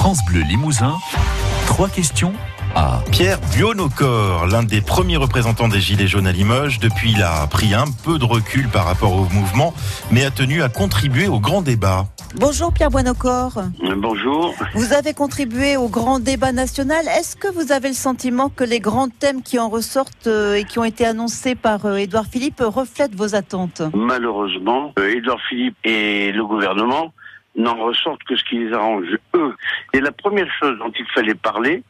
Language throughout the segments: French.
France Bleu Limousin, trois questions à Pierre Buonocor, l'un des premiers représentants des Gilets jaunes à Limoges. Depuis, il a pris un peu de recul par rapport au mouvement, mais a tenu à contribuer au grand débat. Bonjour Pierre Buonocor. Bonjour. Vous avez contribué au grand débat national. Est-ce que vous avez le sentiment que les grands thèmes qui en ressortent euh, et qui ont été annoncés par euh, Édouard Philippe reflètent vos attentes? Malheureusement, euh, Édouard Philippe et le gouvernement n'en ressortent que ce qui les arrange eux. Et la première chose dont il fallait parler,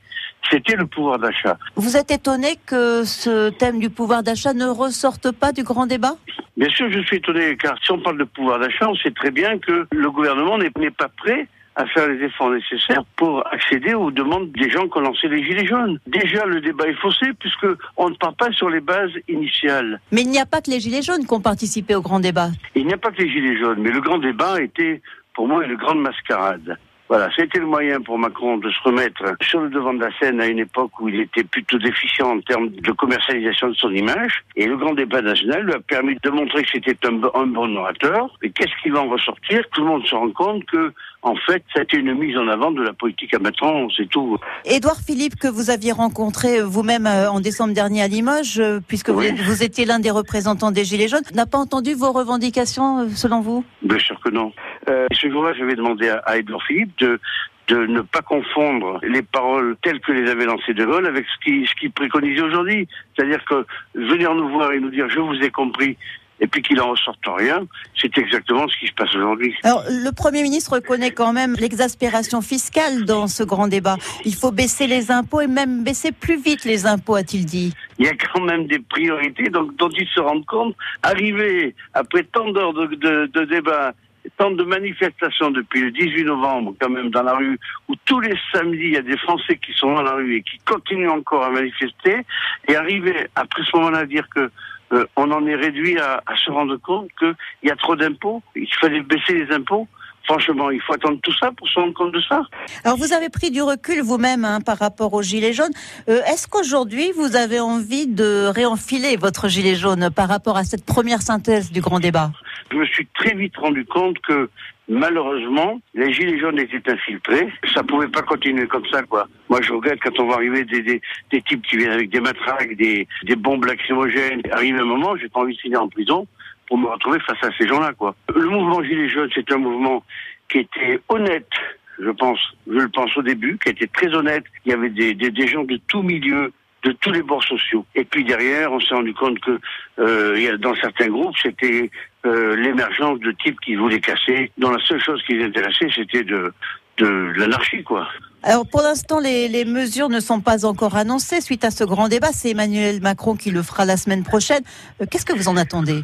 c'était le pouvoir d'achat. Vous êtes étonné que ce thème du pouvoir d'achat ne ressorte pas du grand débat? Bien sûr, je suis étonné, car si on parle de pouvoir d'achat, on sait très bien que le gouvernement n'est pas prêt à faire les efforts nécessaires pour accéder aux demandes des gens qui ont lancé les Gilets jaunes. Déjà, le débat est faussé puisque on ne part pas sur les bases initiales. Mais il n'y a pas que les Gilets jaunes qui ont participé au grand débat. Il n'y a pas que les Gilets jaunes, mais le grand débat était, pour moi, une grande mascarade. Voilà, c'était le moyen pour Macron de se remettre sur le devant de la scène à une époque où il était plutôt déficient en termes de commercialisation de son image. Et le grand débat national lui a permis de montrer que c'était un, un, bon orateur. Et qu'est-ce qui va en ressortir? Tout le monde se rend compte que, en fait, c'était une mise en avant de la politique à Macron, c'est tout. Édouard Philippe, que vous aviez rencontré vous-même euh, en décembre dernier à Limoges, euh, puisque oui. vous, vous, étiez l'un des représentants des Gilets jaunes, n'a pas entendu vos revendications, euh, selon vous? Bien sûr que non. Euh, ce jour-là, j'avais demandé à, à Édouard Philippe de de ne pas confondre les paroles telles que les avait lancées De Gaulle avec ce qu'il ce qui préconisait aujourd'hui. C'est-à-dire que venir nous voir et nous dire je vous ai compris et puis qu'il en ressorte rien, c'est exactement ce qui se passe aujourd'hui. Alors, le Premier ministre reconnaît quand même l'exaspération fiscale dans ce grand débat. Il faut baisser les impôts et même baisser plus vite les impôts, a-t-il dit. Il y a quand même des priorités donc, dont ils se rendent compte. Arriver, après tant d'heures de, de, de débat, tant de manifestations depuis le 18 novembre, quand même, dans la rue, où tous les samedis, il y a des Français qui sont dans la rue et qui continuent encore à manifester, et arriver, après ce moment-là, à dire que euh, on en est réduit à, à se rendre compte qu'il y a trop d'impôts, il fallait baisser les impôts. Franchement, il faut attendre tout ça pour se rendre compte de ça. Alors, vous avez pris du recul vous-même hein, par rapport aux Gilets jaunes. Euh, Est-ce qu'aujourd'hui, vous avez envie de réenfiler votre Gilet jaune par rapport à cette première synthèse du grand débat? Je me suis très vite rendu compte que malheureusement, les gilets jaunes étaient infiltrés. Ça pouvait pas continuer comme ça, quoi. Moi, je regrette quand on voit arriver des, des, des types qui viennent avec des matraques, des, des bombes lacrymogènes. Arrive un moment, j'ai pas envie de finir en prison pour me retrouver face à ces gens-là, quoi. Le mouvement Gilets jaunes, c'est un mouvement qui était honnête, je pense, je le pense au début, qui était très honnête. Il y avait des, des, des gens de tout milieu, de tous les bords sociaux. Et puis derrière, on s'est rendu compte que euh, dans certains groupes, c'était euh, l'émergence de types qui voulaient casser, dont la seule chose qui les intéressait, c'était de, de l'anarchie, quoi. Alors pour l'instant, les, les, mesures ne sont pas encore annoncées suite à ce grand débat. C'est Emmanuel Macron qui le fera la semaine prochaine. Euh, Qu'est-ce que vous en attendez?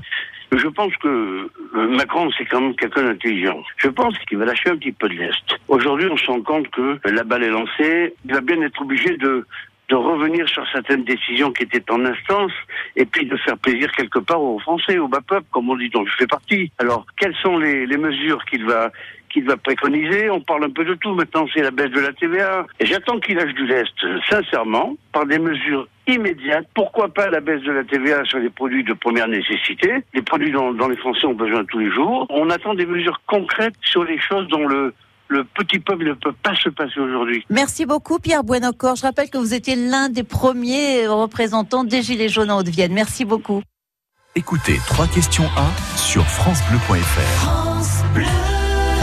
Je pense que Macron, c'est quand même quelqu'un d'intelligent. Je pense qu'il va lâcher un petit peu de l'Est. Aujourd'hui, on se rend compte que la balle est lancée. Il va bien être obligé de, de revenir sur certaines décisions qui étaient en instance et puis de faire plaisir quelque part aux Français, au bas peuple, comme on dit, dont je fais partie. Alors, quelles sont les, mesures qu'il va qu'il va préconiser? On parle un peu de tout. Maintenant, c'est la baisse de la TVA. Et j'attends qu'il lâche du lest, sincèrement, par des mesures immédiates. Pourquoi pas la baisse de la TVA sur les produits de première nécessité, les produits dont les Français ont besoin tous les jours? On attend des mesures concrètes sur les choses dont le le petit peuple ne peut pas se passer aujourd'hui. Merci beaucoup Pierre Buenocor. Je rappelle que vous étiez l'un des premiers représentants des Gilets jaunes en Haute-Vienne. Merci beaucoup. Écoutez, trois questions 1 sur francebleu.fr. France Bleu.